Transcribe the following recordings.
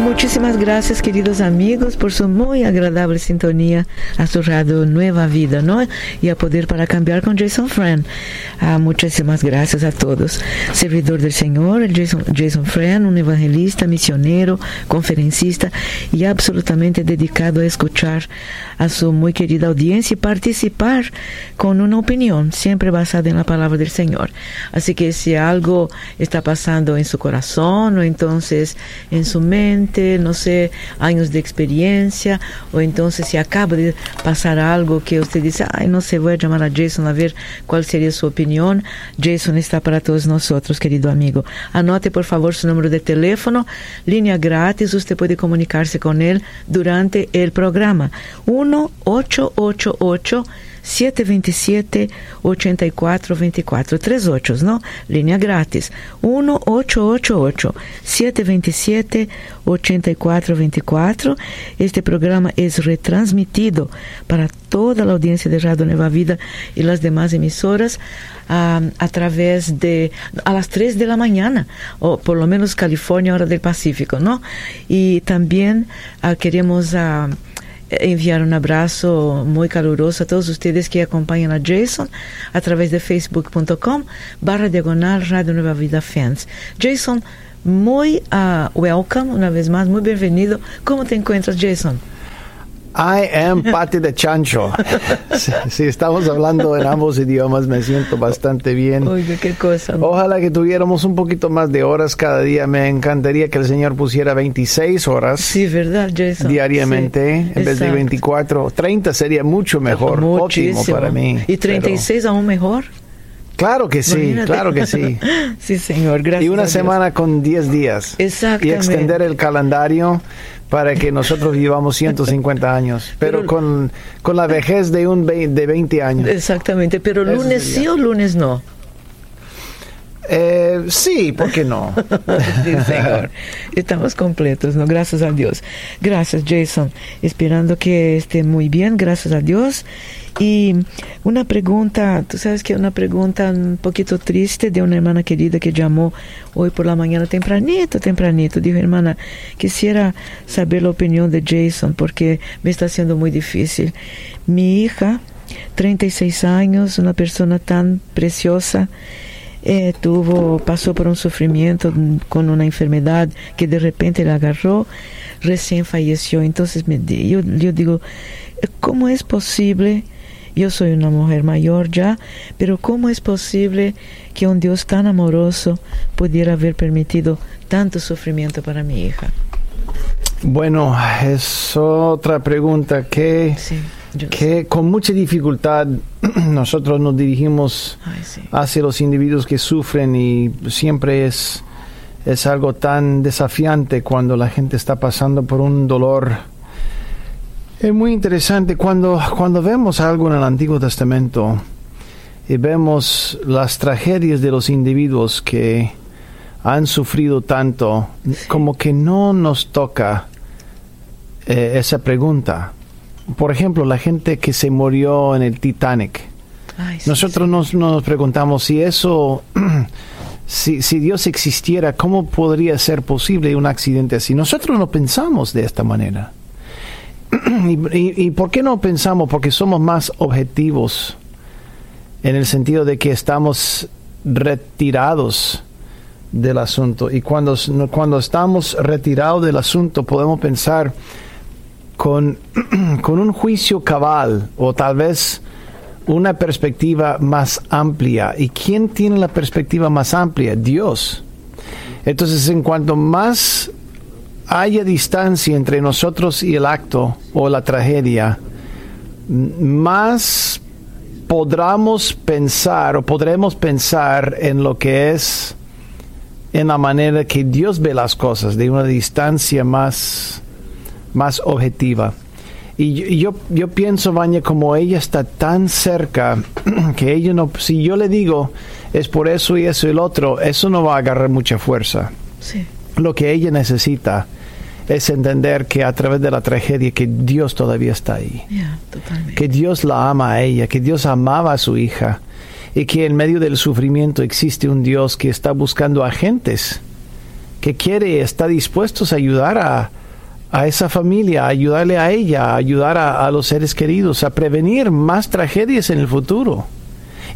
Muchísimas gracias, queridos amigos, por su muy agradable sintonía a su radio Nueva Vida, ¿no? Y a Poder para Cambiar con Jason Friend. Ah, muchísimas gracias a todos. Servidor del Señor, Jason, Jason Friend, un evangelista, misionero, conferencista y absolutamente dedicado a escuchar a su muy querida audiencia y participar con una opinión, siempre basada en la palabra del Señor. Así que si algo está pasando en su corazón o entonces en su mente, no sé, años de experiencia, o entonces si acaba de pasar algo que usted dice, ay, no sé, voy a llamar a Jason a ver cuál sería su opinión. Jason está para todos nosotros, querido amigo. Anote por favor su número de teléfono, línea gratis, usted puede comunicarse con él durante el programa. 1-888. 727-8424, tres ochos, ¿no? Línea gratis. 1-888-727-8424. Este programa es retransmitido para toda la audiencia de Radio Nueva Vida y las demás emisoras a, través de a las 3 de la mañana, o por lo menos California, hora del Pacífico, ¿no? Y también uh, queremos... Uh, enviar un abrazo muy caluroso a todos ustedes que acompañan a Jason a través de facebook.com barra diagonal Radio Nueva Vida Fans. Jason, muy uh, welcome una vez más, muy bienvenido. ¿Cómo te encuentras, Jason? I am Pati de Chancho. Si, si, estamos hablando en ambos idiomas, me siento bastante bien. Oiga, qué cosa. Ojalá que tuviéramos un poquito más de horas cada día. Me encantaría que el Señor pusiera 26 horas. Sí, ¿verdad, Jason? Diariamente, Sí, en vez de exacto. 24. 30 sería mucho mejor. Muchísimo. Ótimo para mí. ¿Y 36 aún mejor? Pero- claro que sí, Imagínate. claro que sí. sí, señor, gracias. Y una semana con 10 días. Y Exactamente. extender el calendario para que nosotros vivamos 150 años. Pero, Pero- con, con la vejez de un de 20 años. Exactamente, pero lunes sí o lunes no. Eh, sí, ¿por qué no? Sí, señor. Estamos completos, ¿no? Gracias a Dios. Gracias, Jason. Esperando que esté muy bien, gracias a Dios. Y una pregunta, tú sabes que una pregunta un poquito triste de una hermana querida que llamó hoy por la mañana tempranito, tempranito. Dijo, hermana, quisiera saber la opinión de Jason porque me está haciendo muy difícil. Mi hija, 36 años, una persona tan preciosa, eh, tuvo, pasó por un sufrimiento con una enfermedad que de repente le agarró, recién falleció. Entonces me, yo, yo digo, ¿cómo es posible? Yo soy una mujer mayor ya, pero ¿cómo es posible que un Dios tan amoroso pudiera haber permitido tanto sufrimiento para mi hija? Bueno, es otra pregunta que, Sí, que con mucha dificultad nosotros nos dirigimos Ay, sí. hacia los individuos que sufren y siempre es, es algo tan desafiante cuando la gente está pasando por un dolor. Es muy interesante cuando, cuando vemos algo en el Antiguo Testamento y vemos las tragedias de los individuos que han sufrido tanto, como que no nos toca eh, esa pregunta. Por ejemplo, la gente que se murió en el Titanic. Ay, sí, Nosotros nos, nos preguntamos si eso, si, si Dios existiera, ¿cómo podría ser posible un accidente así? Nosotros no pensamos de esta manera. Y, por qué no pensamos? Porque somos más objetivos en el sentido de que estamos retirados del asunto. Y cuando, cuando estamos retirados del asunto podemos pensar con, con un juicio cabal o tal vez una perspectiva más amplia. ¿Y quién tiene la perspectiva más amplia? Dios. Entonces, en cuanto más haya distancia entre nosotros y el acto o la tragedia, más podremos pensar o podremos pensar en lo que es en la manera que Dios ve las cosas, de una distancia más, más objetiva. Y yo, y yo, yo pienso, Vanya, como ella está tan cerca, que ella no, si yo le digo es por eso y eso y el otro, eso no va a agarrar mucha fuerza. Sí. Lo que ella necesita es entender que a través de la tragedia que Dios todavía está ahí. que Dios la ama a ella, que Dios amaba a su hija y que en medio del sufrimiento existe un Dios que está buscando agentes, que quiere, está dispuesto a ayudar a, a esa familia, a ayudarle a ella, a ayudar a, a los seres queridos, a prevenir más tragedias en el futuro.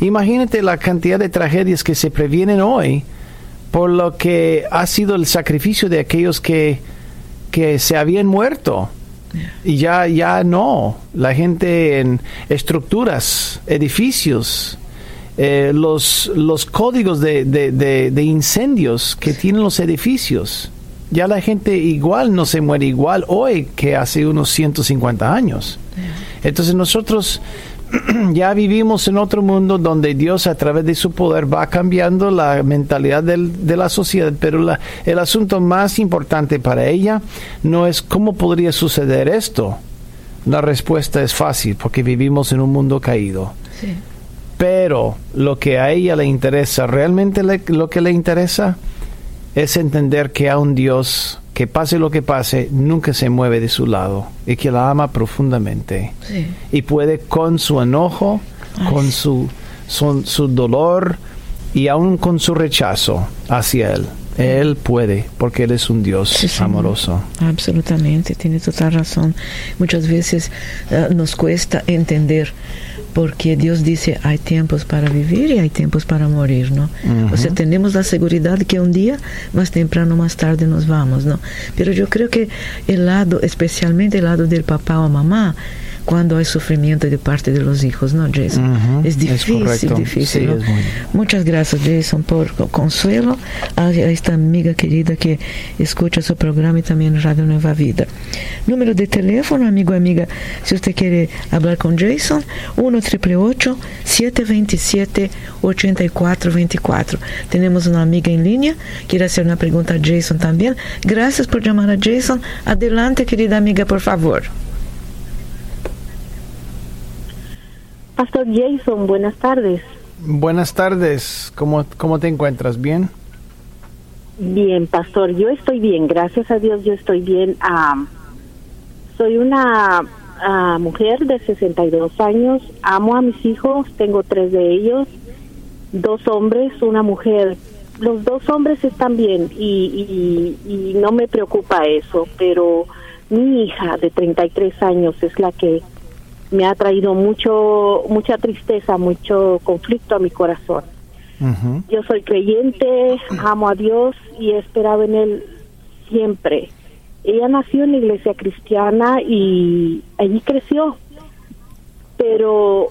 Imagínate la cantidad de tragedias que se previenen hoy por lo que ha sido el sacrificio de aquellos que que se habían muerto. Y ya, ya no. La gente en estructuras, edificios, eh, los, los códigos de, de, incendios que tienen los edificios. Ya la gente igual no se muere igual hoy que hace unos 150 años. Entonces nosotros ya vivimos en otro mundo donde Dios a través de su poder va cambiando la mentalidad de la sociedad, pero el asunto más importante para ella no es cómo podría suceder esto. La respuesta es fácil porque vivimos en un mundo caído. Pero lo que a ella le interesa, realmente lo que le interesa es entender que hay un Dios que pase lo que pase, nunca se mueve de su lado y que la ama profundamente. Y puede con su enojo, con su, su, dolor y aún con su rechazo hacia Él. Él puede, porque Él es un Dios amoroso. Absolutamente, tiene toda razón. Muchas veces eh, nos cuesta entender porque Dios dice hay tiempos para vivir y hay tiempos para morir, ¿no? O sea, tenemos la seguridad que un día, más temprano, más tarde nos vamos, ¿no? Pero yo creo que el lado, especialmente el lado del papá o mamá, cuando hay sufrimiento de parte de los hijos, ¿no, Jason? Es difícil, difícil. Muchas gracias, Jason, por consuelo a esta amiga querida que escucha su programa y también Radio Nueva Vida. Número de teléfono, amigo, amiga, si usted quiere hablar con Jason, 1 727 8424 Tenemos una amiga en línea, quiere hacer una pregunta a Jason también. Gracias por llamar a Jason. Adelante, querida amiga, por favor. Pastor Jason, buenas tardes. Buenas tardes, ¿cómo, cómo te encuentras? ¿Bien? Bien, pastor, yo estoy bien, gracias a Dios yo estoy bien. soy una mujer de 62 años, amo a mis hijos, tengo tres de ellos, dos hombres, una mujer. Los dos hombres están bien y, y, y no me preocupa eso, pero mi hija de 33 años es la que me ha traído mucho mucha tristeza, mucho conflicto a mi corazón. Yo soy creyente, amo a Dios y he esperado en Él siempre. Ella nació en la iglesia cristiana y allí creció, pero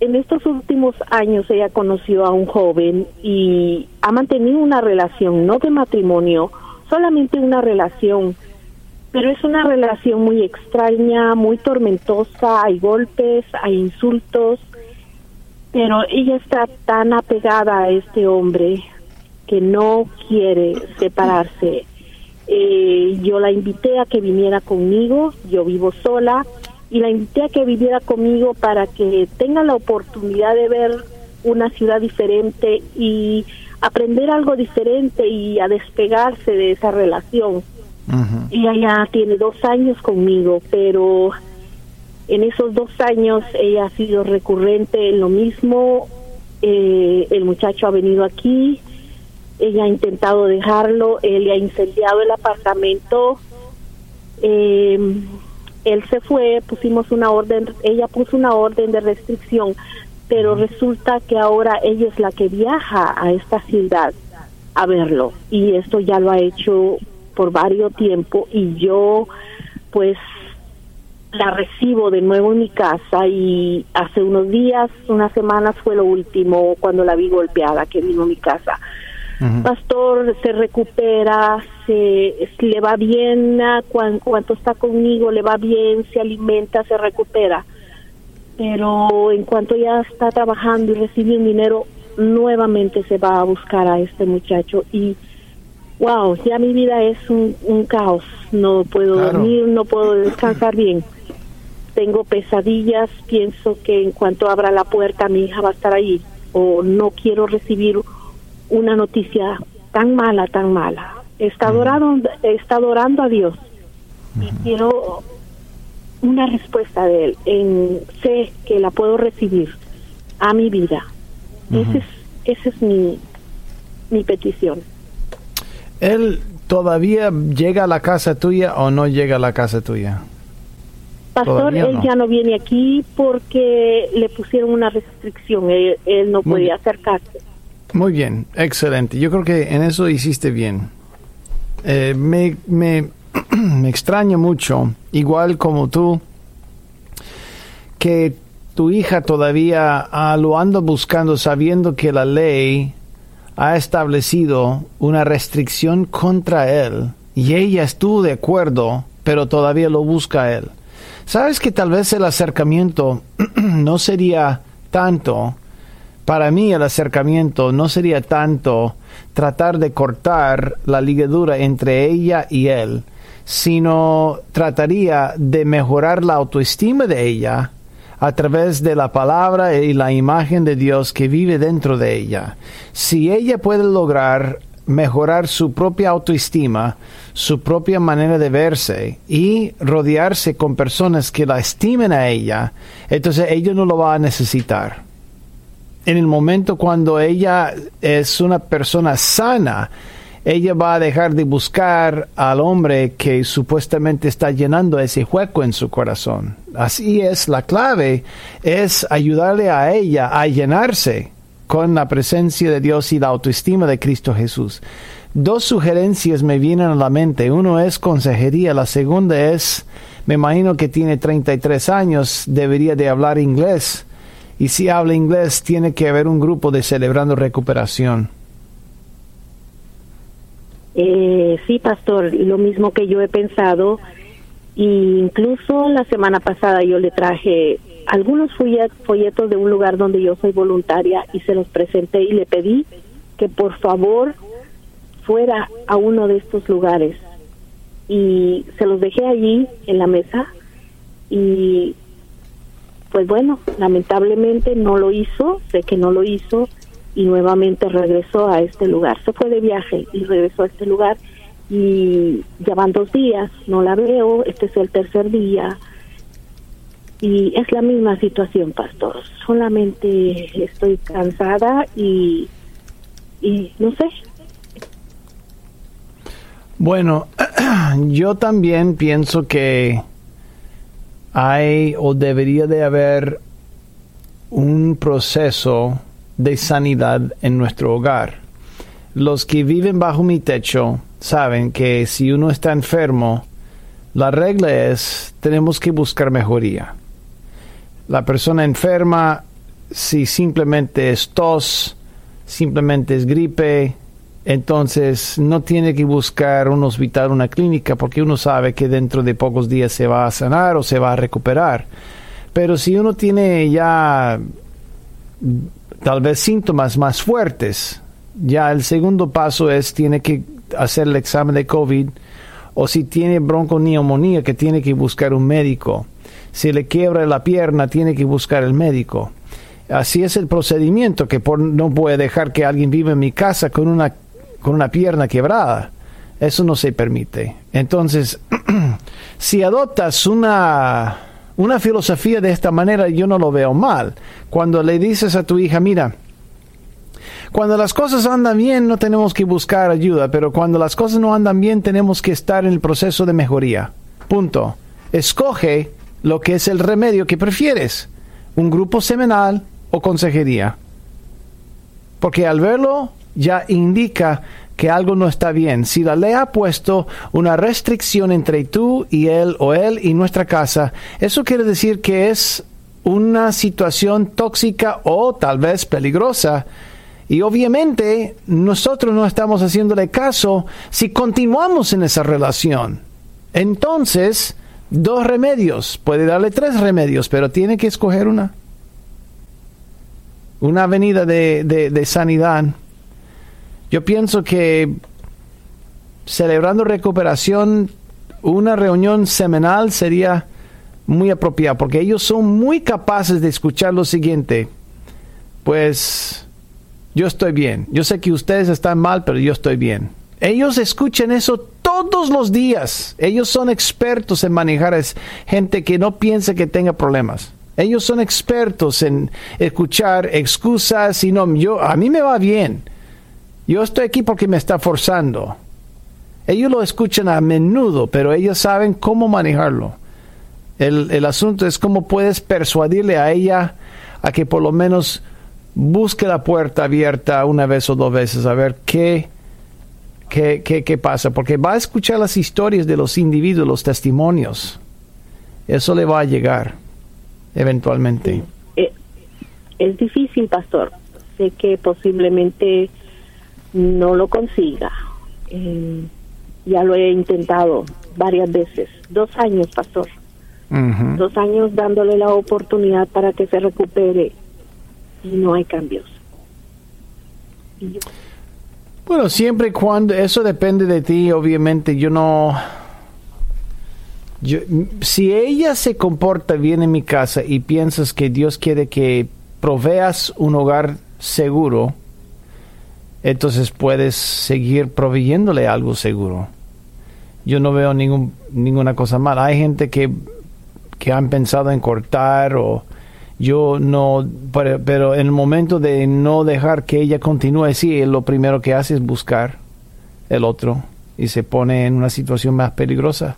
en estos últimos años ella conoció a un joven y ha mantenido una relación, no de matrimonio, solamente una relación pero es una relación muy extraña, muy tormentosa, hay golpes, hay insultos, pero ella está tan apegada a este hombre que no quiere separarse. Eh, yo la invité a que viniera conmigo, yo vivo sola, y la invité a que viviera conmigo para que tenga la oportunidad de ver una ciudad diferente y aprender algo diferente y a despegarse de esa relación ella ya tiene dos años conmigo, pero en esos dos años ella ha sido recurrente en lo mismo. Eh, el muchacho ha venido aquí, ella ha intentado dejarlo, él le ha incendiado el apartamento. Eh, él se fue, pusimos una orden, ella puso una orden de restricción, pero resulta que ahora ella es la que viaja a esta ciudad a verlo y esto ya lo ha hecho por varios tiempo y yo pues la recibo de nuevo en mi casa y hace unos días, unas semanas fue lo último cuando la vi golpeada que vino a mi casa. Pastor se recupera, se le va bien, cuando, está conmigo le va bien, se alimenta, se recupera. Pero en cuanto ya está trabajando y recibe un dinero, nuevamente se va a buscar a este muchacho y wow, ya mi vida es un, caos, no puedo dormir, no puedo descansar bien. Tengo pesadillas, pienso que en cuanto abra la puerta mi hija va a estar ahí o no quiero recibir una noticia tan mala, tan mala. Está adorando, está adorando a Dios. Y quiero una respuesta de Él. En, sé que la puedo recibir a mi vida. Ese es, esa es mi, mi petición. ¿Él todavía llega a la casa tuya o no llega a la casa tuya? Pastor, él ya no viene aquí porque le pusieron una restricción. Él, no podía acercarse. Muy bien, excelente. Yo creo que en eso hiciste bien. Eh, me, me, me extraña mucho, igual como tú, que tu hija todavía ah, lo anda buscando sabiendo que la ley ha establecido una restricción contra él y ella estuvo de acuerdo, pero todavía lo busca él. Sabes que tal vez el acercamiento no sería tanto, para mí el acercamiento no sería tanto tratar de cortar la ligadura entre ella y él, sino trataría de mejorar la autoestima de ella a través de la palabra y la imagen de Dios que vive dentro de ella. Si ella puede lograr mejorar su propia autoestima, su propia manera de verse y rodearse con personas que la estimen a ella, entonces ella no lo va a necesitar. En el momento cuando ella es una persona sana, ella va a dejar de buscar al hombre que supuestamente está llenando ese hueco en su corazón. Así es, la clave es ayudarle a ella a llenarse con la presencia de Dios y la autoestima de Cristo Jesús. Dos sugerencias me vienen a la mente. Uno es consejería, la segunda es, me imagino que tiene 33 años, debería de hablar inglés. Y si habla inglés, tiene que haber un grupo de celebrando recuperación. Eh, sí, pastor, lo mismo que yo he pensado. Y incluso la semana pasada yo le traje algunos folletos de un lugar donde yo soy voluntaria y se los presenté y le pedí que por favor fuera a uno de estos lugares. Y se los dejé allí en la mesa y pues bueno, lamentablemente no lo hizo, sé que no lo hizo y nuevamente regresó a este lugar. Se fue de viaje y regresó a este lugar y ya van dos días, no la veo, este es el tercer día y es la misma situación, pastor. Solamente estoy cansada y, y no sé. Bueno, yo también pienso que hay o debería de haber un proceso de sanidad en nuestro hogar. Los que viven bajo mi techo saben que si uno está enfermo, la regla es tenemos que buscar mejoría. La persona enferma, si simplemente es tos, simplemente es gripe, entonces no tiene que buscar un hospital, una clínica, porque uno sabe que dentro de pocos días se va a sanar o se va a recuperar. Pero si uno tiene ya tal vez síntomas más fuertes, ya el segundo paso es tiene que hacer el examen de COVID o si tiene bronconeumonía que tiene que buscar un médico. Si le quiebra la pierna tiene que buscar el médico. Así es el procedimiento que por, no puede dejar que alguien viva en mi casa con una con una pierna quebrada. Eso no se permite. Entonces, si adoptas una una filosofía de esta manera yo no lo veo mal. Cuando le dices a tu hija, mira, cuando las cosas andan bien no tenemos que buscar ayuda, pero cuando las cosas no andan bien tenemos que estar en el proceso de mejoría. Punto. Escoge lo que es el remedio que prefieres, un grupo semanal o consejería. Porque al verlo ya indica que algo no está bien. Si la ley ha puesto una restricción entre tú y él o él y nuestra casa, eso quiere decir que es una situación tóxica o tal vez peligrosa. Y obviamente nosotros no estamos haciéndole caso si continuamos en esa relación. Entonces, dos remedios, puede darle tres remedios, pero tiene que escoger una. Una avenida de, de, de sanidad yo pienso que celebrando recuperación, una reunión semanal sería muy apropiada, porque ellos son muy capaces de escuchar lo siguiente. Pues yo estoy bien. Yo sé que ustedes están mal, pero yo estoy bien. Ellos escuchan eso todos los días. Ellos son expertos en manejar a gente que no piensa que tenga problemas. Ellos son expertos en escuchar excusas y no, yo, a mí me va bien. Yo estoy aquí porque me está forzando. Ellos lo escuchan a menudo, pero ellos saben cómo manejarlo. El, el asunto es cómo puedes persuadirle a ella a que por lo menos busque la puerta abierta una vez o dos veces a ver qué, qué, qué, pasa, porque va a escuchar las historias de los individuos, los testimonios. Eso le va a llegar eventualmente. Eh, es difícil, pastor. Sé que posiblemente no lo consiga. Eh, ya lo he intentado varias veces. Dos años, pastor. Dos años dándole la oportunidad para que se recupere y no hay cambios. Bueno, siempre y cuando eso depende de ti, obviamente yo no... Yo, si ella se comporta bien en mi casa y piensas que Dios quiere que proveas un hogar seguro, entonces puedes seguir proveyéndole algo seguro. Yo no veo ningún, ninguna cosa mala. Hay gente que, que han pensado en cortar o yo no, pero, en el momento de no dejar que ella continúe, sí, lo primero que hace es buscar el otro y se pone en una situación más peligrosa.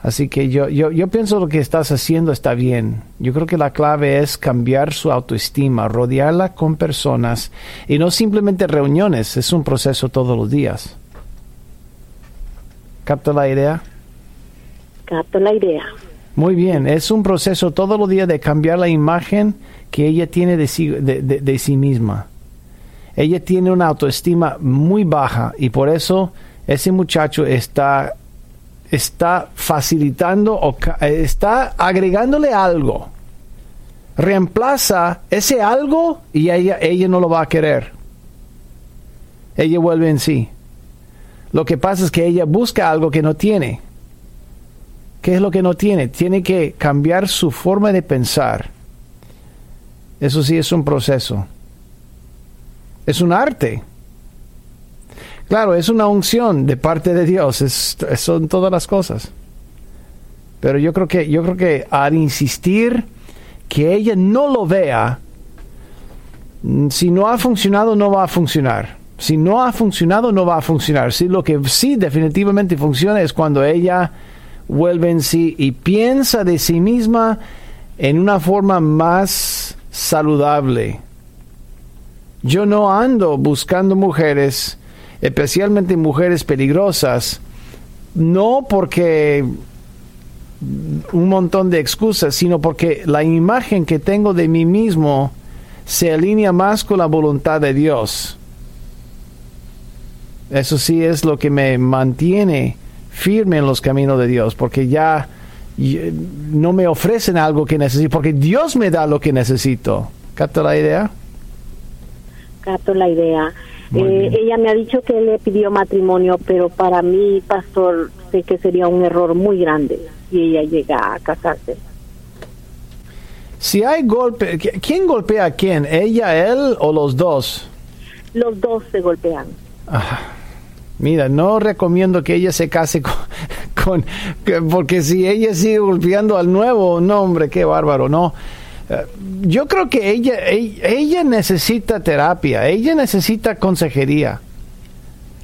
Así que yo, yo, yo pienso lo que estás haciendo está bien. Yo creo que la clave es cambiar su autoestima, rodearla con personas y no simplemente reuniones, es un proceso todos los días. ¿Capta la idea? Capta la idea. Muy bien, es un proceso todos los días de cambiar la imagen que ella tiene de sí, de sí misma. Ella tiene una autoestima muy baja y por eso ese muchacho está está facilitando o está agregándole algo. Reemplaza ese algo y ella, ella no lo va a querer. Ella vuelve en sí. Lo que pasa es que ella busca algo que no tiene. ¿Qué es lo que no tiene? Tiene que cambiar su forma de pensar. Eso sí es un proceso. Es un arte. Claro, es una unción de parte de Dios, son todas las cosas. Pero yo creo que yo creo que al insistir que ella no lo vea, mm, si no ha funcionado no va a funcionar. Si no ha funcionado no va a funcionar. Si lo que sí definitivamente funciona es cuando ella vuelve en sí y piensa de sí misma en una forma más saludable. Yo no ando buscando mujeres especialmente mujeres peligrosas, no porque un montón de excusas, sino porque la imagen que tengo de mí mismo se alinea más con la voluntad de Dios. Eso sí es lo que me mantiene firme en los caminos de Dios, porque ya no me ofrecen algo que necesito, porque Dios me da lo que necesito. ¿Capta la idea? Capto la idea. Eh, ella me ha dicho que le pidió matrimonio, pero para mí, pastor, sé que sería un error muy grande si ella llega a casarse. Si hay golpe, ¿quién golpea a quién? ¿Ella, él o los dos? Los dos se golpean. Ah, mira, no recomiendo que ella se case con, porque si ella sigue golpeando al nuevo, no hombre, qué bárbaro, no. Eh, yo creo que ella, ella, necesita terapia, ella necesita consejería.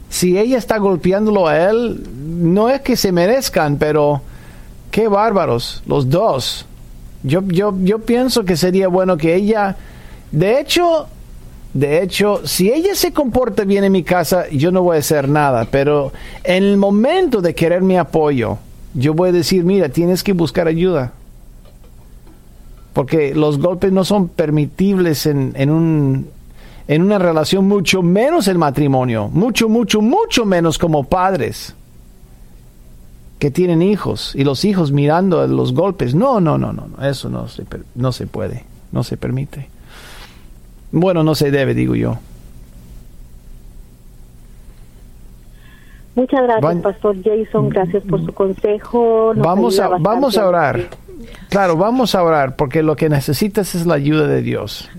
Si ella está golpeándolo a él, no es que se merezcan, pero qué bárbaros, los dos. Yo, yo, yo pienso que sería bueno que ella, de hecho, de hecho, si ella se comporta bien en mi casa, yo no voy a hacer nada, pero en el momento de querer mi apoyo, yo voy a decir, mira, tienes que buscar ayuda porque los golpes no son permitibles en, en, un, en una relación, mucho menos el matrimonio, mucho, mucho, mucho menos como padres que tienen hijos y los hijos mirando los golpes. No, no, no, no, eso no se, no se puede, no se permite. Bueno, no se debe, digo yo. Muchas gracias, Pastor Jason. Gracias por su consejo. vamos a, vamos a orar. Claro, vamos a orar porque lo que necesitas es la ayuda de Dios.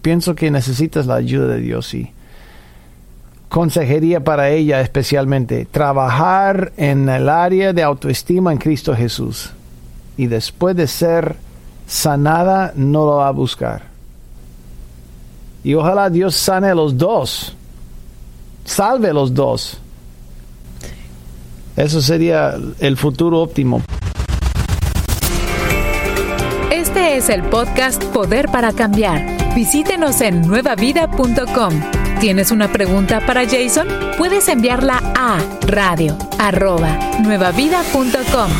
Pienso que necesitas la ayuda de Dios y consejería para ella especialmente, trabajar en el área de autoestima en Cristo Jesús. Y después de ser sanada, no lo va a buscar. Y ojalá Dios sane a los dos, salve a los dos. Eso sería el futuro óptimo. es el podcast Poder para Cambiar. Visítenos en nuevavida.com. ¿Tienes una pregunta para Jason? Puedes enviarla a radio arroba, nuevavida.com.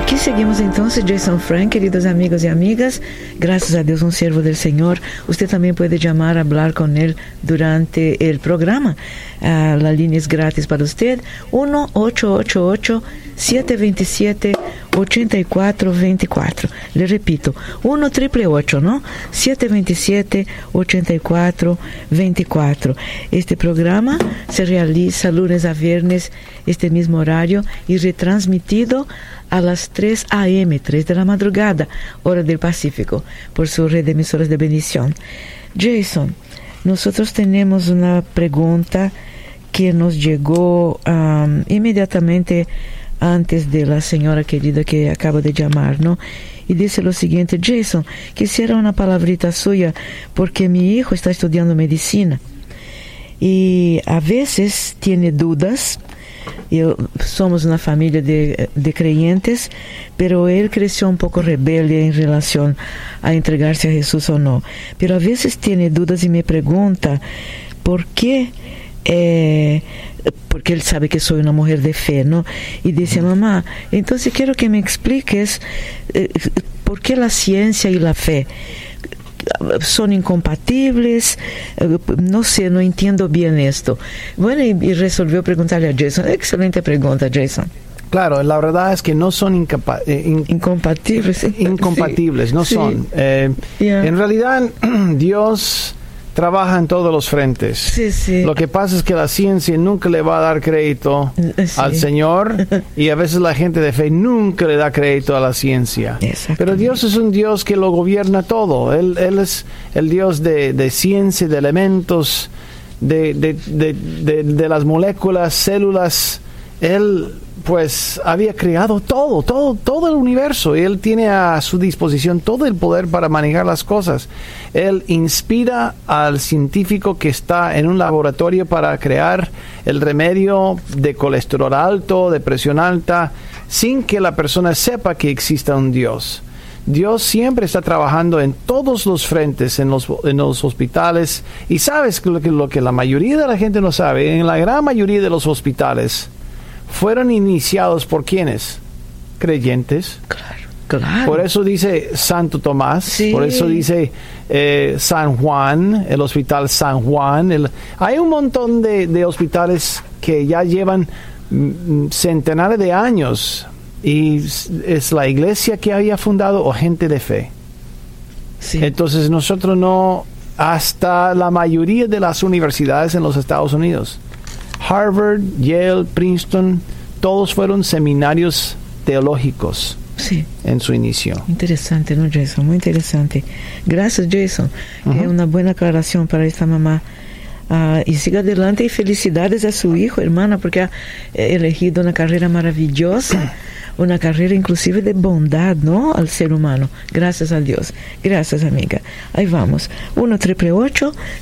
Aqui seguimos então, Jason Frank, queridos amigos e amigas. Graças a Deus, um servo do Senhor. Você também pode chamar, falar com ele durante o programa. Ah, uh, a linha é grátis para você. 1-888-727-87. 8424. Le repito, 1 888, ¿no? 727 8424. Este programa se realiza lunes a viernes, este mismo horario, y retransmitido a las 3 a.m., 3 de la madrugada, hora del Pacífico, por su red de emisoras de bendición. Jason, nosotros tenemos una pregunta que nos llegó inmediatamente antes de la señora querida que acaba de llamar, ¿no? Y dice lo siguiente, Jason, quisiera una palabrita suya porque mi hijo está estudiando medicina y a veces tiene dudas eu, somos uma família de, de creyentes, pero ele cresceu um pouco rebelde em relação a entregar-se a Jesus ou não. Pero a vezes tem dúvidas e me pergunta por que eh, porque ele sabe que sou uma mulher de fé, não? E disse, mamá, então quero que me expliques eh, por que a ciência e a fé son incompatibles, eh, no sé, no entiendo bien esto. Bueno, y, y resolvió preguntarle a Jason. Excelente pregunta, Jason. Claro, la verdad es que no son eh, in incompatibles. Incompatibles, sí, no sí. son. Eh, yeah. En realidad, Dios trabaja en todos los frentes. Sí, sí. Lo que pasa es que la ciencia nunca le va a dar crédito sí. al Señor y a veces la gente de fe nunca le da crédito a la ciencia. Pero Dios es un Dios que lo gobierna todo. Él, él es el Dios de, de ciencia, de elementos, de, de, de, de las moléculas, células. Él pues había creado todo, todo, todo el universo. Y él tiene a su disposición todo el poder para manejar las cosas. Él inspira al científico que está en un laboratorio para crear el remedio de colesterol alto, de presión alta, sin que la persona sepa que exista un Dios. Dios siempre está trabajando en todos los frentes, en los, en los hospitales. Y sabes lo que, lo que la mayoría de la gente no sabe, en la gran mayoría de los hospitales, fueron iniciados por quienes? Creyentes. Claro. Claro. Por eso dice Santo Tomás, sí. por eso dice eh, San Juan, el hospital San Juan. El, hay un montón de, de, hospitales que ya llevan mm, centenares de años y es la iglesia que había fundado o gente de fe. Sí. Entonces nosotros no, hasta la mayoría de las universidades en los Estados Unidos, Harvard, Yale, Princeton, todos fueron seminarios teológicos sí. en su inicio. Interesante, ¿no, Jason? Muy interesante. Gracias, Jason. Uh -huh. Es una buena aclaración para esta mamá. Uh, y siga adelante y felicidades a su hijo, hermana, porque ha elegido una carrera maravillosa. Una carrera inclusive de bondad, ¿no? Al ser humano. Gracias a Dios. Gracias, amiga. Ahí vamos. 1 triple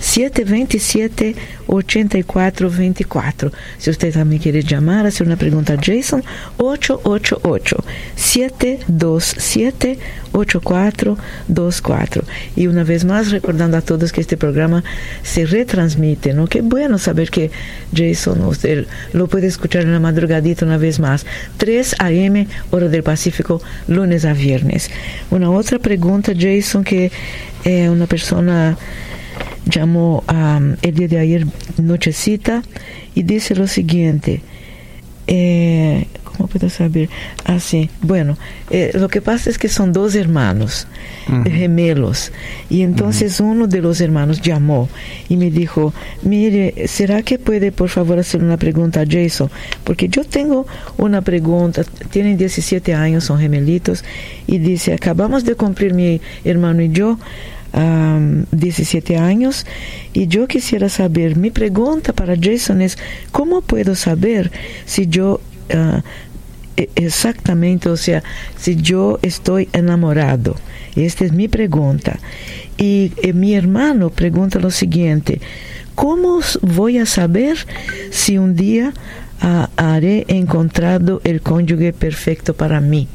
727 8424. Si usted también quiere llamar, hacer una pregunta a Jason, 888 727 8424. Y una vez más, recordando a todos que este programa se retransmite, ¿no? Qué bueno saber que Jason, usted lo puede escuchar en la madrugadita una vez más. 3 a.m., hora del Pacífico, lunes a viernes. Una otra pregunta, Jason, que eh, una persona llamó el día de ayer nochecita y dice lo siguiente. Eh, ¿Cómo puedo saber? Ah, bueno, eh, lo que pasa es que son dos hermanos uh -huh. gemelos y entonces uh -huh. uno de los hermanos llamó y me dijo, mire, ¿será que puede por favor hacer una pregunta a Jason? Porque yo tengo una pregunta, tienen 17 años, son gemelitos y dice, acabamos de cumplir mi hermano y yo um, 17 años y yo quisiera saber, mi pregunta para Jason es, ¿cómo puedo saber si yo uh, exactamente, o sea, si yo estoy enamorado? Esta es mi pregunta. Y eh, mi hermano pregunta lo siguiente, ¿cómo voy a saber si un día uh, haré encontrado el cónyuge perfecto para mí?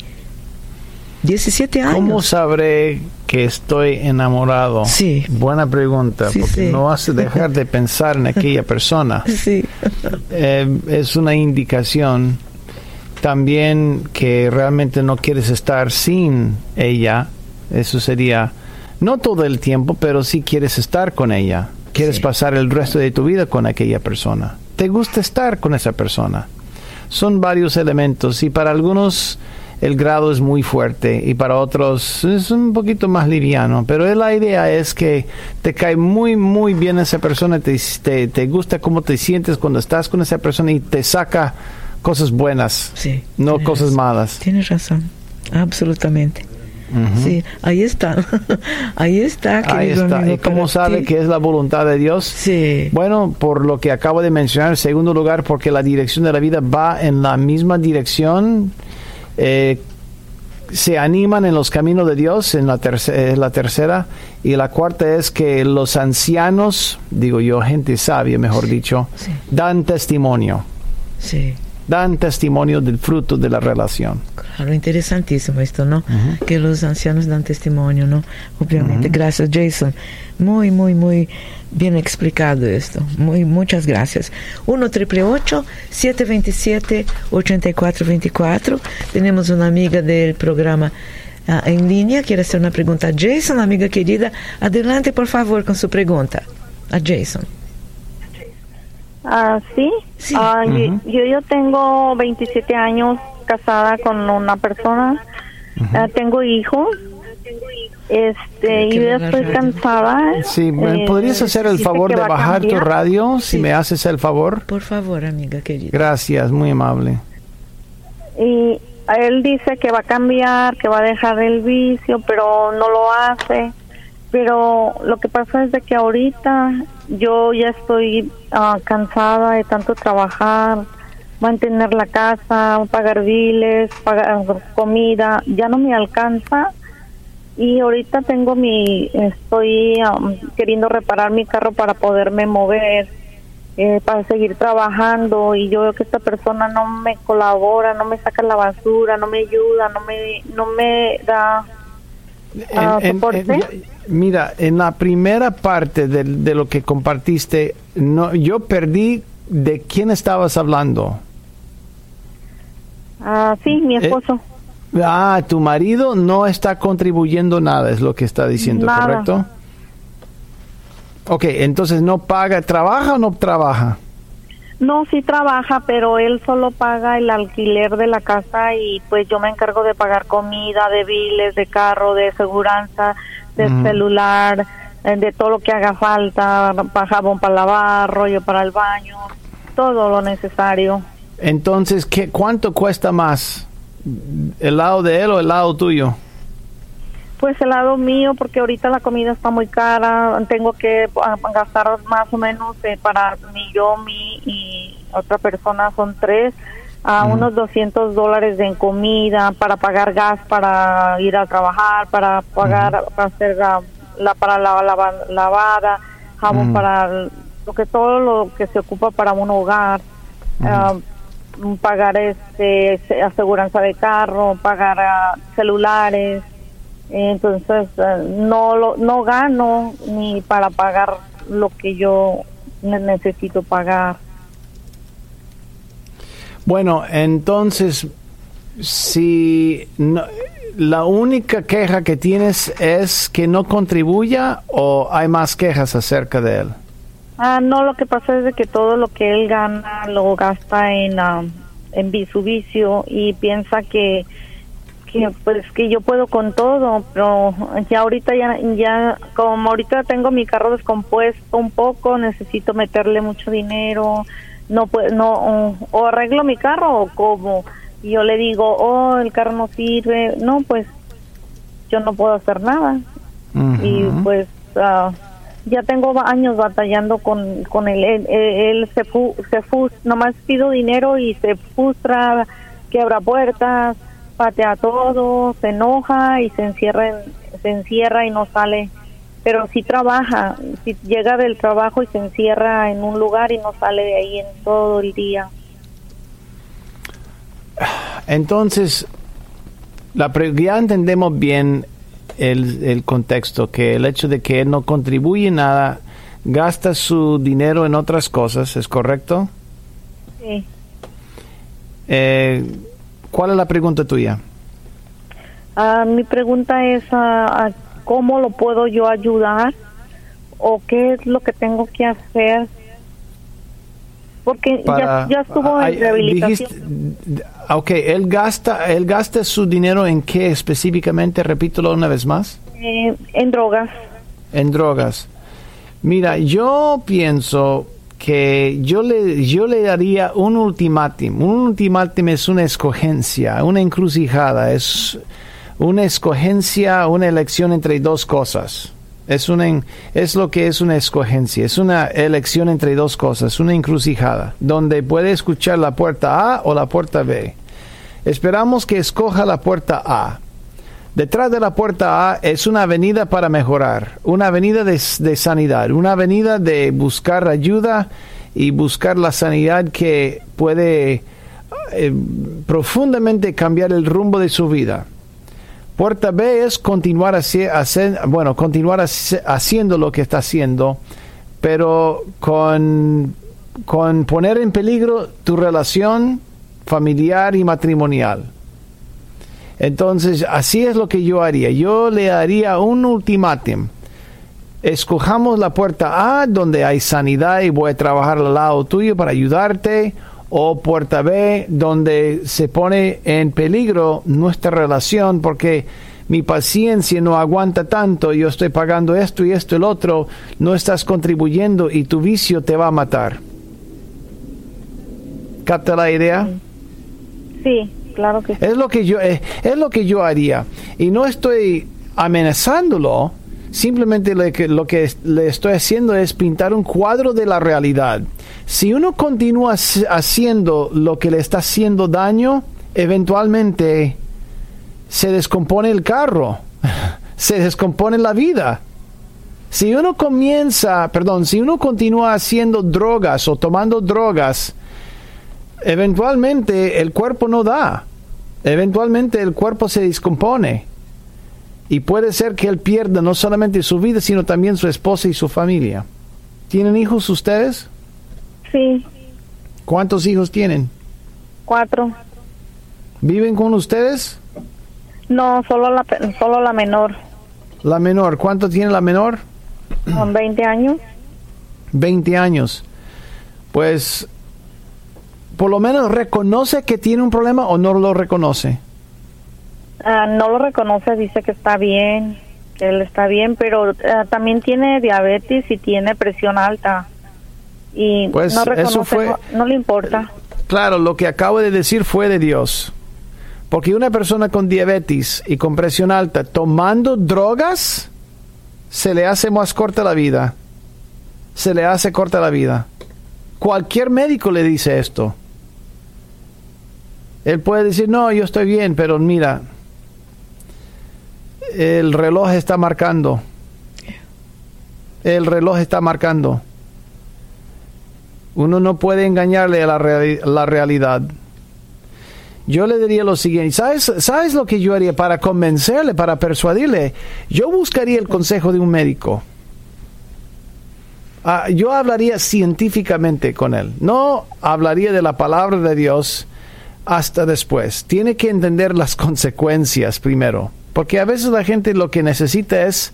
17 años. ¿Cómo sabré que estoy enamorado? Sí. Buena pregunta, Sí, porque sí. no hace dejar de pensar en aquella persona. Sí. Eh, es una indicación también que realmente no quieres estar sin ella. Eso sería, no todo el tiempo, pero sí quieres estar con ella. Quieres Sí. pasar el resto de tu vida con aquella persona. Te gusta estar con esa persona. Son varios elementos y para algunos el grado es muy fuerte y para otros es un poquito más liviano. Pero la idea es que te cae muy, muy bien esa persona, te, te, te gusta cómo te sientes cuando estás con esa persona y te saca cosas buenas, Sí, no cosas razón. malas. Tienes razón, absolutamente. Ujú. Sí, ahí está, ahí está, Ahí está. amigo, ¿Y cómo sabe ti. que es la voluntad de Dios? Sí, Bueno, por lo que acabo de mencionar, en segundo lugar, porque la dirección de la vida va en la misma dirección. eh, se animan en los caminos de Dios, en la, terce- la tercera. Y la cuarta es que los ancianos, digo yo, gente sabia, mejor dicho, Sí. dan testimonio. sí, Dan testimonio del fruto de la relación. claro, interesantísimo esto, ¿no? Que los ancianos dan testimonio, ¿no? Obviamente, gracias Jason. Muy, muy, muy bien explicado esto. Muy, muchas gracias. 1 triple 727 8424 Tenemos una amiga del programa ah, en línea, quiere hacer una pregunta a Jason, amiga querida. Adelante, por favor, con su pregunta. A Jason. Ah, sí. Sí. Ah, y- Ujú. yo, yo tengo 27 años casada con una persona. Ah, tengo hijos. Este, y yo estoy radio. cansada. Sí, ¿me Eh, ¿podrías hacer el favor de bajar tu radio? Si Sí. me haces el favor. Por favor, amiga querida. Gracias, muy amable. Y él dice que va a cambiar, que va a dejar el vicio, pero no lo hace. Pero lo que pasa es de que ahorita yo ya estoy ah, cansada de tanto trabajar, mantener la casa, pagar biles, pagar comida, ya no me alcanza. Y ahorita tengo mi, estoy am, queriendo reparar mi carro para poderme mover, eh, para seguir trabajando. Y yo veo que esta persona no me colabora, no me saca la basura, no me ayuda, no me, no me da Ah, En- ¿soporte? en- mira, en la primera parte de, de lo que compartiste, no, yo perdí de quién estabas hablando. Ah, sí, mi Eh, esposo. Ah, tu marido no está contribuyendo nada, es lo que está diciendo, Nada. ¿correcto? Ok, entonces no paga, ¿trabaja o no trabaja? No, sí trabaja, pero él solo paga el alquiler de la casa y pues yo me encargo de pagar comida, de biles, de carro, de seguranza, de Ujú. celular, eh, de todo lo que haga falta, pa- jabón para lavar, rollo para el baño, todo lo necesario. Entonces, ¿qué, ¿cuánto cuesta más? ¿El lado de él o el lado tuyo? Pues el lado mío, porque ahorita la comida está muy cara, tengo que ah, gastar más o menos eh, para mi, yo, mi y otra persona, son tres, a unos 200 dólares en comida, para pagar gas, para ir a trabajar, para pagar, para hacer la, la- para la, lava- lavada, jabón para lo que todo lo que se ocupa para un hogar. ah, pagar este se- aseguranza de carro, pagar ah, celulares, entonces eh, no lo, no gano ni para pagar lo que yo ne- necesito pagar. Bueno, entonces, si no- la única queja que tienes es que no contribuya o hay más quejas acerca de él. Ah, no, lo que pasa es de que todo lo que él gana lo gasta en ah, en su vicio y piensa que que pues que yo puedo con todo, pero ya ahorita ya ya como ahorita tengo mi carro descompuesto un poco, necesito meterle mucho dinero, no puedo no o, arreglo mi carro o como y yo le digo, "Oh, el carro no sirve." No, pues yo no puedo hacer nada. y pues ah, ya tengo años batallando con, con él. Él, él se, fu, se fu, nomás pido dinero y se frustra, quiebra puertas, patea todo, se enoja y se encierra, en, se encierra y no sale. Pero si trabaja, si llega del trabajo y se encierra en un lugar y no sale de ahí en todo el día. Entonces, la, ya entendemos bien el, el, contexto, que el hecho de que él no contribuye nada, gasta su dinero en otras cosas, ¿es correcto? Sí. Eh, ¿Cuál es la pregunta tuya? Uh, mi pregunta es uh, cómo lo puedo yo ayudar o qué es lo que tengo que hacer porque Para, ya, ya, estuvo en rehabilitación. Dijiste, ok, él gasta, él gasta su dinero en qué específicamente, repítelo una vez más. Eh, en drogas. En drogas. Mira, yo pienso que yo le, yo le daría un ultimátum. Un ultimátum es una escogencia, una encrucijada, es una escogencia, una elección entre dos cosas. Es, una, es lo que es una escogencia, es una elección entre dos cosas, una encrucijada, donde puede escuchar la puerta A o la puerta B. Esperamos que escoja la puerta A. Detrás de la puerta A es una avenida para mejorar, una avenida de, de sanidad, una avenida de buscar ayuda y buscar la sanidad que puede eh, profundamente cambiar el rumbo de su vida. Puerta B es continuar, bueno, continuar haciendo lo que está haciendo, pero con, con poner en peligro tu relación familiar y matrimonial. Entonces, así es lo que yo haría. Yo le haría un ultimátum. Escojamos la puerta A, donde hay sanidad y voy a trabajar al lado tuyo para ayudarte o puerta B donde se pone en peligro nuestra relación porque mi paciencia no aguanta tanto, yo estoy pagando esto y esto y el otro, no estás contribuyendo y tu vicio te va a matar. ¿Capta la idea? Sí, claro que sí. Es lo que yo, es, eh, es lo que yo haría. Y no estoy amenazándolo, simplemente lo que, lo que le estoy haciendo es pintar un cuadro de la realidad. Si uno continúa haciendo lo que le está haciendo daño, eventualmente se descompone el carro, se descompone la vida. Si uno comienza, perdón, si uno continúa haciendo drogas o tomando drogas, eventualmente el cuerpo no da. Eventualmente el cuerpo se descompone. Y puede ser que él pierda no solamente su vida, sino también su esposa y su familia. ¿Tienen hijos ustedes? Sí. ¿Cuántos hijos tienen? Cuatro. ¿Viven con ustedes? No, solo la, solo la menor. La menor, ¿cuánto tiene la menor? Con 20 años. 20 años. Pues, por lo menos reconoce que tiene un problema o no lo reconoce. Uh, no lo reconoce, dice que está bien, que él está bien, pero uh, también tiene diabetes y tiene presión alta y pues no eso fue, no, le importa. Claro, lo que acabo de decir fue de Dios. Porque una persona con diabetes y con presión alta tomando drogas, se le hace más corta la vida. Se le hace corta la vida. Cualquier médico le dice esto. Él puede decir, no, yo estoy bien, pero mira, el reloj está marcando. El reloj está marcando. Uno no puede engañarle a la, la realidad. Yo le diría lo siguiente, ¿sabes, ¿sabes lo que yo haría para convencerle, para persuadirle? Yo buscaría el consejo de un médico. Ah, yo hablaría científicamente con él, no hablaría de la palabra de Dios hasta después. Tiene que entender las consecuencias primero, porque a veces la gente lo que necesita es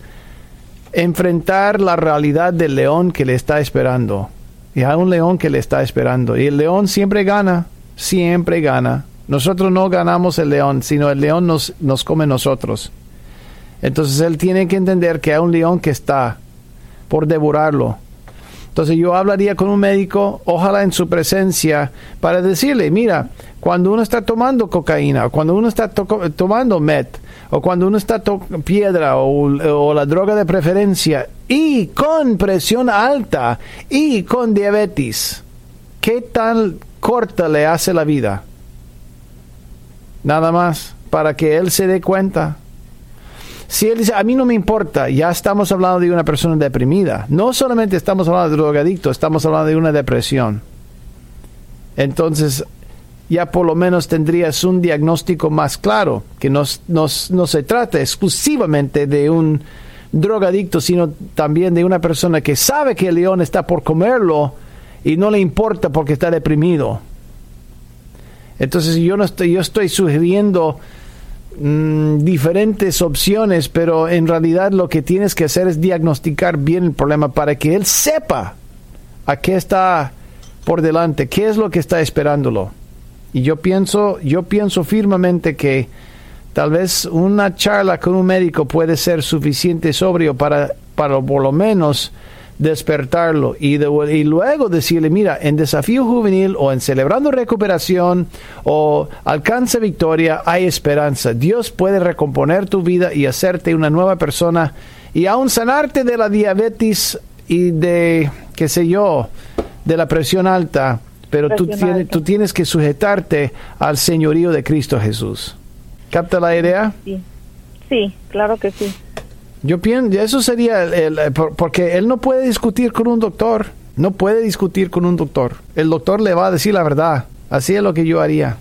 enfrentar la realidad del león que le está esperando. Y hay un león que le está esperando. Y el león siempre gana, siempre gana. Nosotros no ganamos el león, sino el león nos, nos come nosotros. Entonces él tiene que entender que hay un león que está por devorarlo. Entonces yo hablaría con un médico, ojalá en su presencia, para decirle, mira, cuando uno está tomando cocaína, cuando uno está tomando met, o cuando uno está piedra o, o, la droga de preferencia y con presión alta y con diabetes, ¿qué tan corta le hace la vida? Nada más, para que él se dé cuenta. Si él dice, a mí no me importa, ya estamos hablando de una persona deprimida. No solamente estamos hablando de drogadicto, estamos hablando de una depresión. Entonces, ya por lo menos tendrías un diagnóstico más claro, que no, se trata exclusivamente de un drogadicto, sino también de una persona que sabe que el león está por comerlo y no le importa porque está deprimido. Entonces yo no estoy, yo estoy sugiriendo mm, diferentes opciones, pero en realidad lo que tienes que hacer es diagnosticar bien el problema para que él sepa a qué está por delante, qué es lo que está esperándolo. Y yo pienso, yo pienso firmemente que tal vez una charla con un médico puede ser suficiente sobrio para, para por lo menos despertarlo y, y, luego decirle, mira, en desafío juvenil o en celebrando recuperación o alcance victoria, hay esperanza. Dios puede recomponer tu vida y hacerte una nueva persona y aún sanarte de la diabetes y de, qué sé yo, de la presión alta pero tú tienes, tú tienes que sujetarte al señorío de Cristo Jesús. ¿Capta la idea? Sí, sí claro que sí. Yo pienso, eso sería, el, porque él no puede discutir con un doctor, no puede discutir con un doctor. El doctor le va a decir la verdad. Así es lo que yo haría.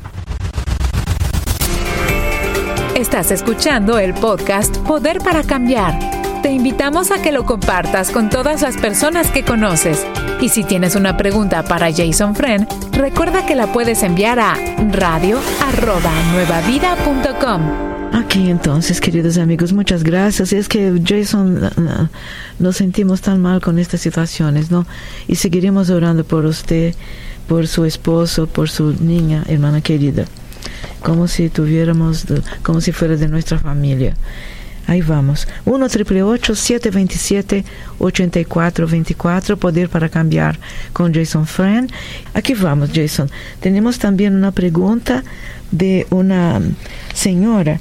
Estás escuchando el podcast Poder para Cambiar te invitamos a que lo compartas con todas las personas que conoces. Y si tienes una pregunta para Jason Friend, recuerda que la puedes enviar a radio@nuevavida.com. Aquí entonces, queridos amigos, muchas gracias. Es que Jason, nos sentimos tan mal con estas situaciones, ¿no? Y seguiremos orando por usted, por su esposo, por su niña, hermana querida, como si tuviéramos, como si fuera de nuestra familia. Aí vamos. 1 727 8424 Poder para Cambiar com Jason Friend. Aqui vamos, Jason. Temos também uma pergunta de uma senhora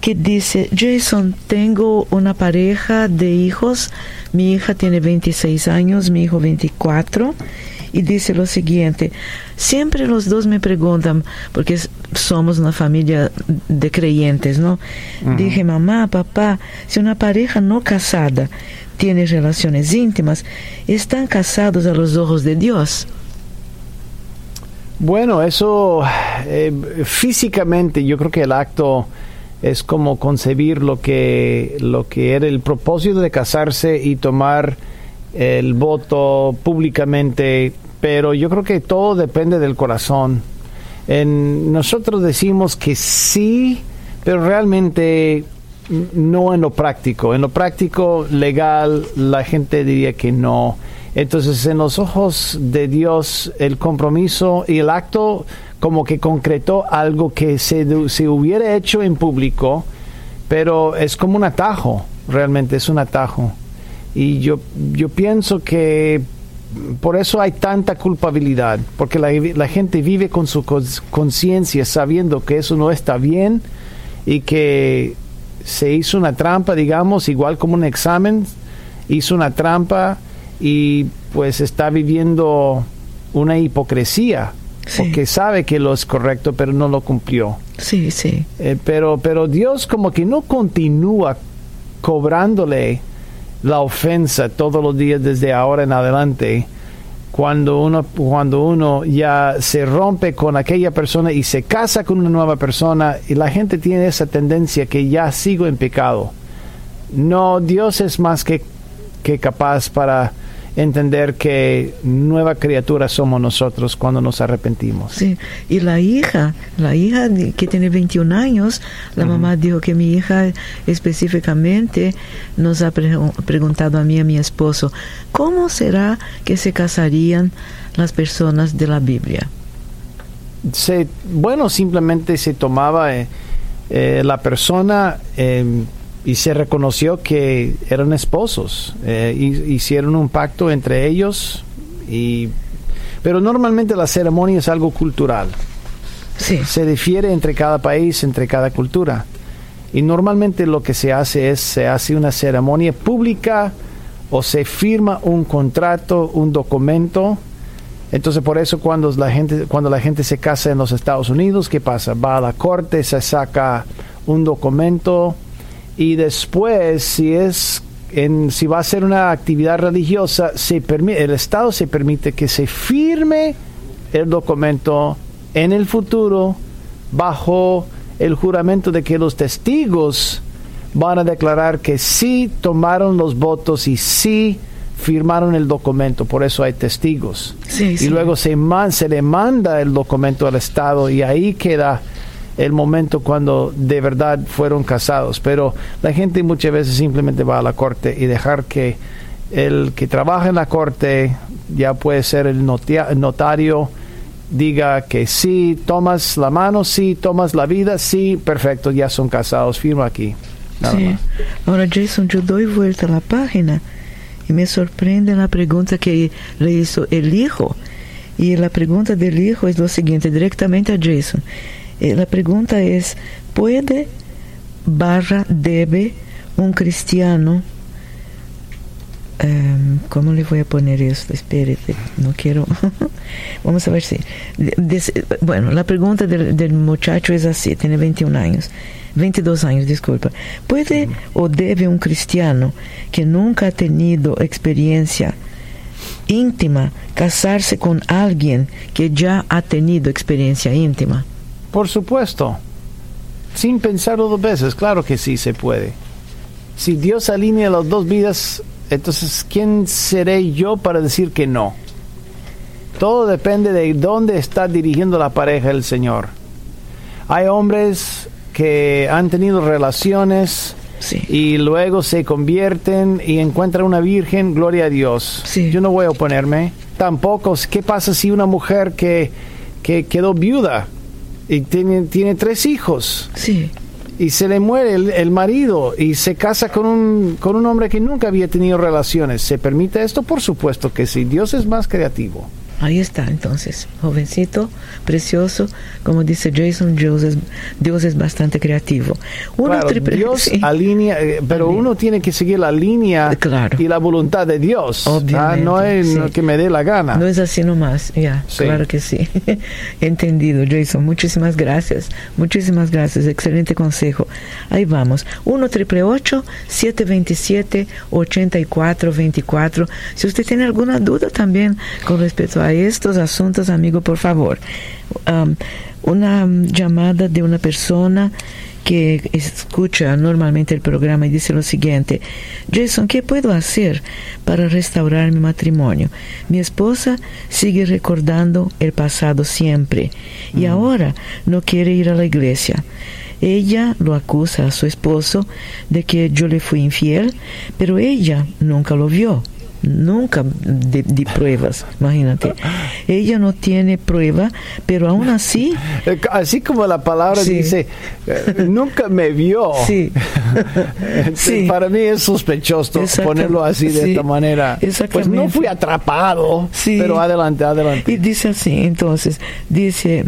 que disse: Jason, tenho uma pareja de hijos. Mi hija tiene 26 anos, mi hijo 24 y dice lo siguiente, siempre los dos me preguntan, porque somos una familia de creyentes, ¿no? Dije, mamá, papá, si una pareja no casada tiene relaciones íntimas, ¿están casados a los ojos de Dios? Bueno, eso eh, físicamente yo creo que el acto es como concebir lo que, lo que era el propósito de casarse y tomar el voto públicamente, pero yo creo que todo depende del corazón. En, nosotros decimos que sí, pero realmente no en lo práctico. En lo práctico, legal, la gente diría que no. Entonces, en los ojos de Dios, el compromiso y el acto como que concretó algo que se, se hubiera hecho en público, pero es como un atajo, realmente es un atajo. Y yo, yo pienso que por eso hay tanta culpabilidad, porque la, gente vive con su conciencia sabiendo que eso no está bien y que se hizo una trampa, digamos, igual como un examen, hizo una trampa y pues está viviendo una hipocresía. Porque sabe que lo es correcto, pero no lo cumplió. Sí, sí. Eh, pero, pero Dios como que no continúa cobrándole la ofensa todos los días desde ahora en adelante cuando uno cuando uno ya se rompe con aquella persona y se casa con una nueva persona y la gente tiene esa tendencia que ya sigo en pecado. No Dios es más que, que capaz para entender que nueva criatura somos nosotros cuando nos arrepentimos. Sí, y la hija, la hija que tiene 21 años, la mamá dijo que mi hija específicamente nos ha preguntado a mí a mi esposo, ¿cómo será que se casarían las personas de la Biblia? Se, bueno, simplemente se tomaba eh, eh, la persona... Eh, y se reconoció que eran esposos. Eh, hicieron un pacto entre ellos, y, pero normalmente la ceremonia es algo cultural. Sí. Se difiere entre cada país, entre cada cultura. Y normalmente lo que se hace es, se hace una ceremonia pública o se firma un contrato, un documento. Entonces por eso cuando la gente, cuando la gente se casa en los Estados Unidos, ¿qué pasa? Va a la corte, se saca un documento y después si es en, si va a ser una actividad religiosa, se permite, el Estado se permite que se firme el documento en el futuro bajo el juramento de que los testigos van a declarar que sí tomaron los votos y sí firmaron el documento, por eso hay testigos. y luego se, se le manda el documento al Estado y ahí queda el momento cuando de verdad fueron casados. Pero la gente muchas veces simplemente va a la corte y dejar que el que trabaja en la corte, ya puede ser el notario, diga que sí, tomas la mano, sí, tomas la vida, sí, perfecto, ya son casados, firma aquí. sí. Ahora, Jason, yo doy vuelta a la página y me sorprende la pregunta que le hizo el hijo. Y la pregunta del hijo es lo siguiente, directamente a Jason. Eh, la pregunta es, ¿puede barra debe un cristiano Um, ¿Cómo le voy a poner esto? Espérate, no quiero. Vamos a ver si. bueno, la pregunta del, del, muchacho es así: tiene 21 años, 22 años, disculpa. ¿Puede o debe un cristiano que nunca ha tenido experiencia íntima casarse con alguien que ya ha tenido experiencia íntima? Por supuesto. Sin pensarlo dos veces, claro que sí se puede. Si Dios alinea las dos vidas, entonces, ¿quién seré yo para decir que no? Todo depende de dónde está dirigiendo la pareja el Señor. Hay hombres que han tenido relaciones y luego se convierten y encuentran una virgen, gloria a Dios. Yo no voy a oponerme. Tampoco, ¿qué pasa si una mujer que, que quedó viuda y tiene, tiene tres hijos? Sí y se le muere el, marido y se casa con un, con un hombre que nunca había tenido relaciones. ¿Se permite esto? Por supuesto que sí. Dios es más creativo. Ahí está, entonces, jovencito, precioso, como dice Jason, Dios es, Dios es bastante creativo. Uno Dios alinea, eh, pero uno tiene que seguir la línea y la voluntad de Dios. ¿ah? No es que me dé la gana. No es así nomás, ya, claro que sí. Entendido, Jason, muchísimas gracias, muchísimas gracias, excelente consejo. Ahí vamos, 1 triple 727 8424 Si usted tiene alguna duda también con respecto a estos asuntos, amigo, por favor. Um, una llamada de una persona que escucha normalmente el programa y dice lo siguiente, Jason, ¿qué puedo hacer para restaurar mi matrimonio? Mi esposa sigue recordando el pasado siempre y ahora no quiere ir a la iglesia. Ella lo acusa a su esposo de que yo le fui infiel, pero ella nunca lo vio nunca de, pruebas, imagínate. Ella no tiene prueba, pero aún así... Así como la palabra dice, eh, nunca me vio. Sí. Para mí es sospechoso ponerlo así de esta manera. Pues no fui atrapado, pero adelante, adelante. Y dice así, entonces, dice,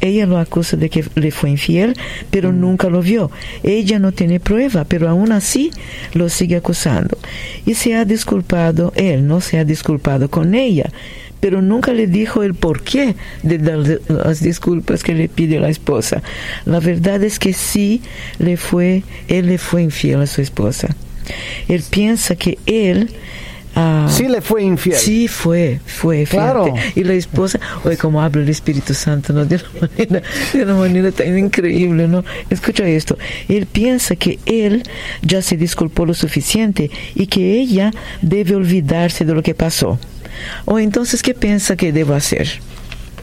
ella lo acusa de que le fue infiel, pero mm. nunca lo vio. Ella no tiene prueba, pero aún así lo sigue acusando. Y se ha disculpado, él no se ha disculpado con ella, pero nunca le dijo el porqué de las disculpas que le pide la esposa. La verdad es que sí le fue, él le fue infiel a su esposa. Él piensa que él Ah, sí le fue infiel. Sí fue, fue. Claro. Y la esposa, oye, como habla el Espíritu Santo, ¿no? De una manera, de una manera tan increíble, ¿no? Escucha esto. Él piensa que él ya se disculpó lo suficiente y que ella debe olvidarse de lo que pasó. O entonces, ¿qué piensa que debo hacer?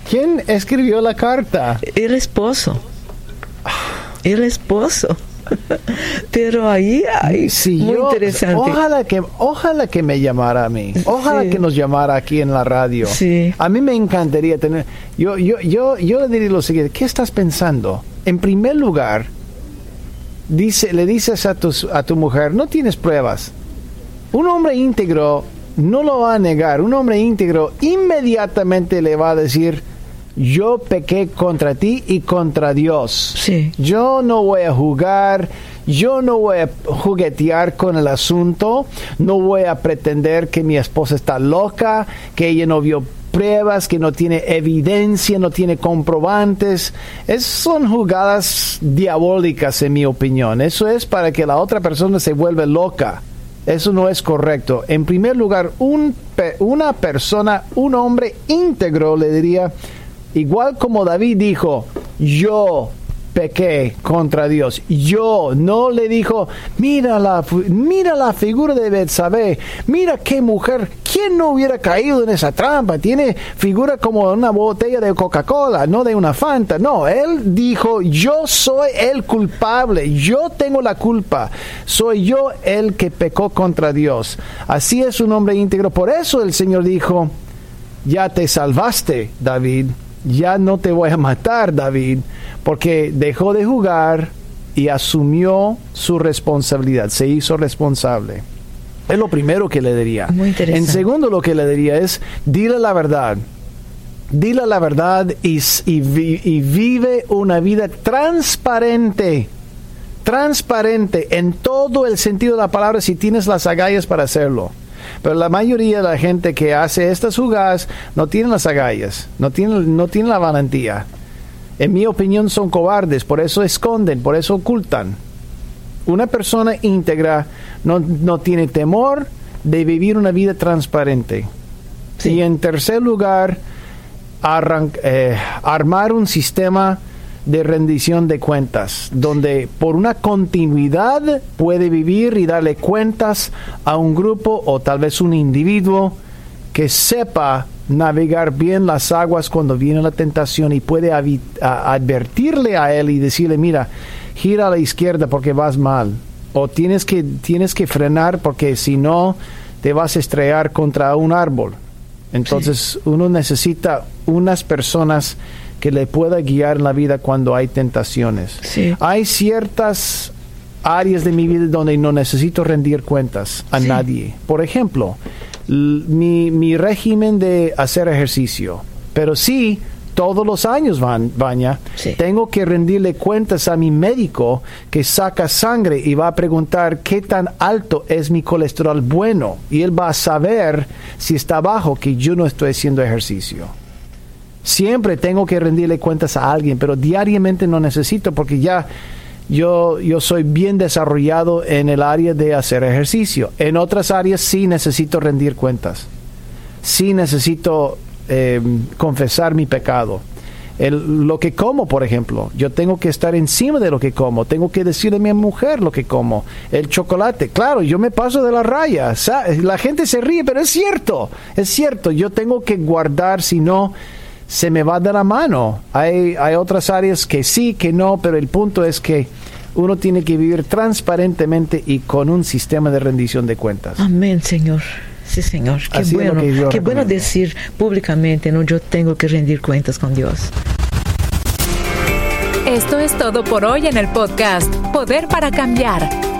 ¿Quién escribió la carta? El esposo. El esposo. Pero ahí hay muy interesante. Ojalá que, ojalá que me llamara a mí. Ojalá que nos llamara aquí en la radio. Sí. A mí me encantaría tener. Yo, yo, yo, yo le diría lo siguiente: ¿qué estás pensando? En primer lugar, dice, le dices a tu, a tu mujer, no tienes pruebas. Un hombre íntegro no lo va a negar. Un hombre íntegro inmediatamente le va a decir, yo pequé contra ti y contra Dios. Sí. Yo no voy a jugar, yo no voy a juguetear con el asunto, no voy a pretender que mi esposa está loca, que ella no vio pruebas, que no tiene evidencia, no tiene comprobantes. Es, son jugadas diabólicas en mi opinión. Eso es para que la otra persona se vuelva loca. Eso no es correcto. En primer lugar, un, una persona, un hombre íntegro le diría, igual como David dijo, yo pequé contra Dios. Yo no le dijo, mira la, mira la figura de Betsabé, mira qué mujer, ¿quién no hubiera caído en esa trampa? Tiene figura como una botella de Coca-Cola, no de una Fanta. No, él dijo, yo soy el culpable, yo tengo la culpa, soy yo el que pecó contra Dios. Así es un hombre íntegro. Por eso el Señor dijo, ya te salvaste, David ya no te voy a matar, David, porque dejó de jugar y asumió su responsabilidad, se hizo responsable. Es lo primero que le diría. Muy interesante. En segundo, lo que le diría es, dile la verdad. Dile la verdad y, y vive una vida transparente. Transparente en todo el sentido de la palabra si tienes las agallas para hacerlo. Pero la mayoría de la gente que hace estas jugadas no tiene las agallas, no tiene, no tiene la valentía. En mi opinión son cobardes, por eso esconden, por eso ocultan. Una persona íntegra no, no tiene temor de vivir una vida transparente. Y en tercer lugar, eh, armar un sistema de rendición de cuentas, donde por una continuidad puede vivir y darle cuentas a un grupo o tal vez un individuo que sepa navegar bien las aguas cuando viene la tentación y puede advertirle a él y decirle, mira, gira a la izquierda porque vas mal, o tienes que, tienes que frenar porque si no te vas a estrellar contra un árbol. Entonces uno necesita unas personas que le pueda guiar en la vida cuando hay tentaciones. Hay ciertas áreas de mi vida donde no necesito rendir cuentas a nadie. Por ejemplo, mi, mi, régimen de hacer ejercicio. Pero sí, todos los años, van, Baña, tengo que rendirle cuentas a mi médico que saca sangre y va a preguntar qué tan alto es mi colesterol bueno. Y él va a saber si está bajo que yo no estoy haciendo ejercicio. Siempre tengo que rendirle cuentas a alguien, pero diariamente no necesito porque ya yo, yo soy bien desarrollado en el área de hacer ejercicio. En otras áreas sí necesito rendir cuentas. Sí necesito eh, confesar mi pecado. El, lo que como, por ejemplo, yo tengo que estar encima de lo que como, tengo que decirle a mi mujer lo que como. El chocolate, claro, yo me paso de la raya. La gente se ríe, pero es cierto, es cierto, yo tengo que guardar, si no, se me va de la mano. Hay, hay otras áreas que sí, que no, pero el punto es que uno tiene que vivir transparentemente y con un sistema de rendición de cuentas. Amén, Señor. Sí, Señor. Qué bueno, qué bueno decir públicamente, no, yo tengo que rendir cuentas con Dios. Esto es todo por hoy en el podcast Poder para Cambiar.